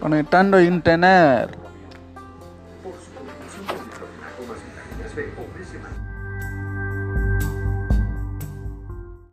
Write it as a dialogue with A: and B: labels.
A: Conectando internet.